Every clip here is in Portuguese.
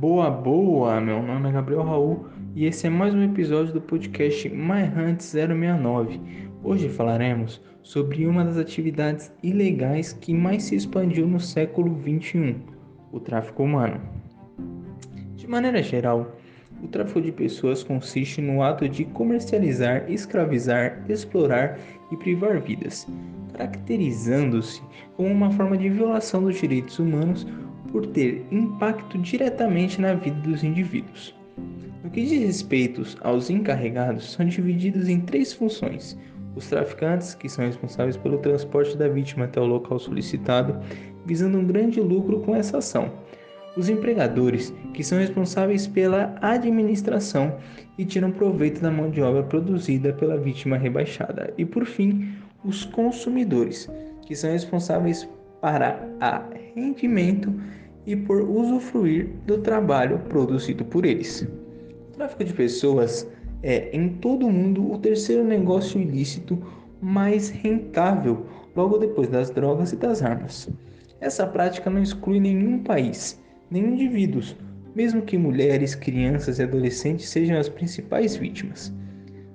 Boa, boa! Meu nome é Gabriel Raul e esse é mais um episódio do podcast My Hunt 069. Hoje falaremos sobre uma das atividades ilegais que mais se expandiu no século 21, o tráfico humano. De maneira geral, o tráfico de pessoas consiste no ato de comercializar, escravizar, explorar e privar vidas, caracterizando-se como uma forma de violação dos direitos humanos por ter impacto diretamente na vida dos indivíduos. No que diz respeito aos encarregados, são divididos em três funções: os traficantes, que são responsáveis pelo transporte da vítima até o local solicitado, visando um grande lucro com essa ação. Os empregadores, que são responsáveis pela administração e tiram proveito da mão de obra produzida pela vítima rebaixada. E por fim, os consumidores, que são responsáveis para a rendimento e por usufruir do trabalho produzido por eles. O tráfico de pessoas é, em todo o mundo, o terceiro negócio ilícito mais rentável, logo depois das drogas e das armas. Essa prática não exclui nenhum país, nem indivíduos, mesmo que mulheres, crianças e adolescentes sejam as principais vítimas.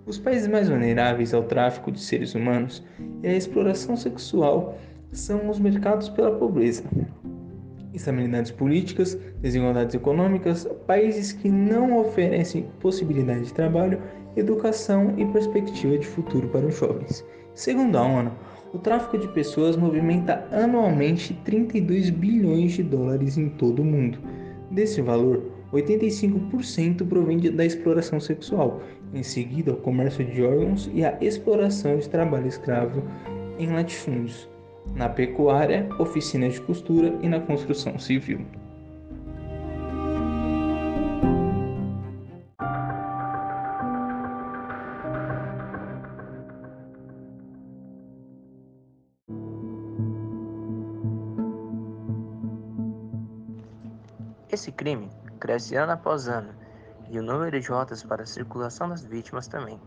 Os países mais vulneráveis ao tráfico de seres humanos e à exploração sexual são os mercados pela pobreza, instabilidades políticas, desigualdades econômicas, países que não oferecem possibilidade de trabalho, educação e perspectiva de futuro para os jovens. Segundo a ONU, o tráfico de pessoas movimenta anualmente 32 bilhões de dólares em todo o mundo. Desse valor, 85% provém da exploração sexual, em seguida o comércio de órgãos e a exploração de trabalho escravo em latifúndios na pecuária, oficinas de costura e na construção civil. Esse crime cresce ano após ano e o número de rotas para a circulação das vítimas também.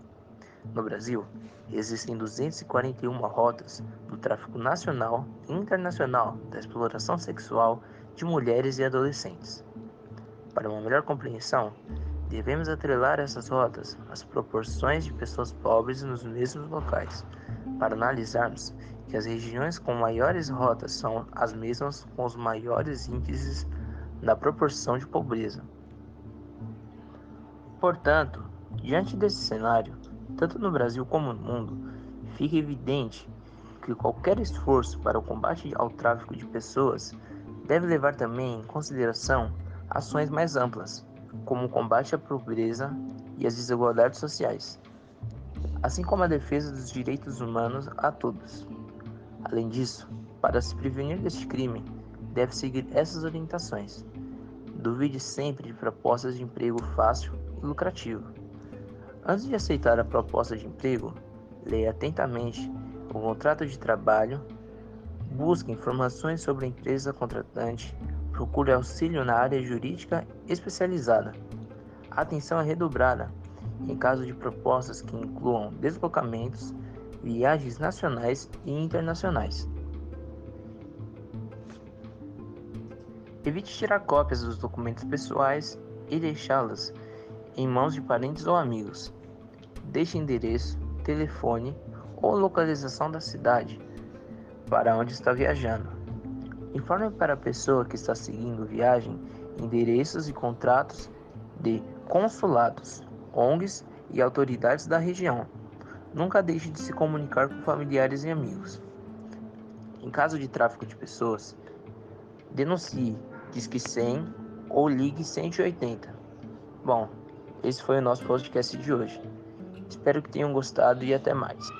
No Brasil, existem 241 rotas do tráfico nacional e internacional da exploração sexual de mulheres e adolescentes. Para uma melhor compreensão, devemos atrelar essas rotas às proporções de pessoas pobres nos mesmos locais, para analisarmos que as regiões com maiores rotas são as mesmas com os maiores índices da proporção de pobreza. Portanto, diante desse cenário, tanto no Brasil como no mundo, fica evidente que qualquer esforço para o combate ao tráfico de pessoas deve levar também em consideração ações mais amplas, como o combate à pobreza e às desigualdades sociais, assim como a defesa dos direitos humanos a todos. Além disso, para se prevenir deste crime, deve seguir essas orientações. Duvide sempre de propostas de emprego fácil e lucrativo Antes de aceitar a proposta de emprego, leia atentamente o contrato de trabalho, busque informações sobre a empresa contratante, procure auxílio na área jurídica especializada. atenção é redobrada em caso de propostas que incluam deslocamentos, viagens nacionais e internacionais. Evite tirar cópias dos documentos pessoais e deixá-las em mãos de parentes ou amigos. Deixe endereço, telefone ou localização da cidade para onde está viajando. Informe para a pessoa que está seguindo viagem endereços e contratos de consulados, ONGs e autoridades da região. Nunca deixe de se comunicar com familiares e amigos. Em caso de tráfico de pessoas, denuncie Disque 100 ou ligue 180. Bom, esse foi o nosso podcast de hoje. Espero que tenham gostado e até mais.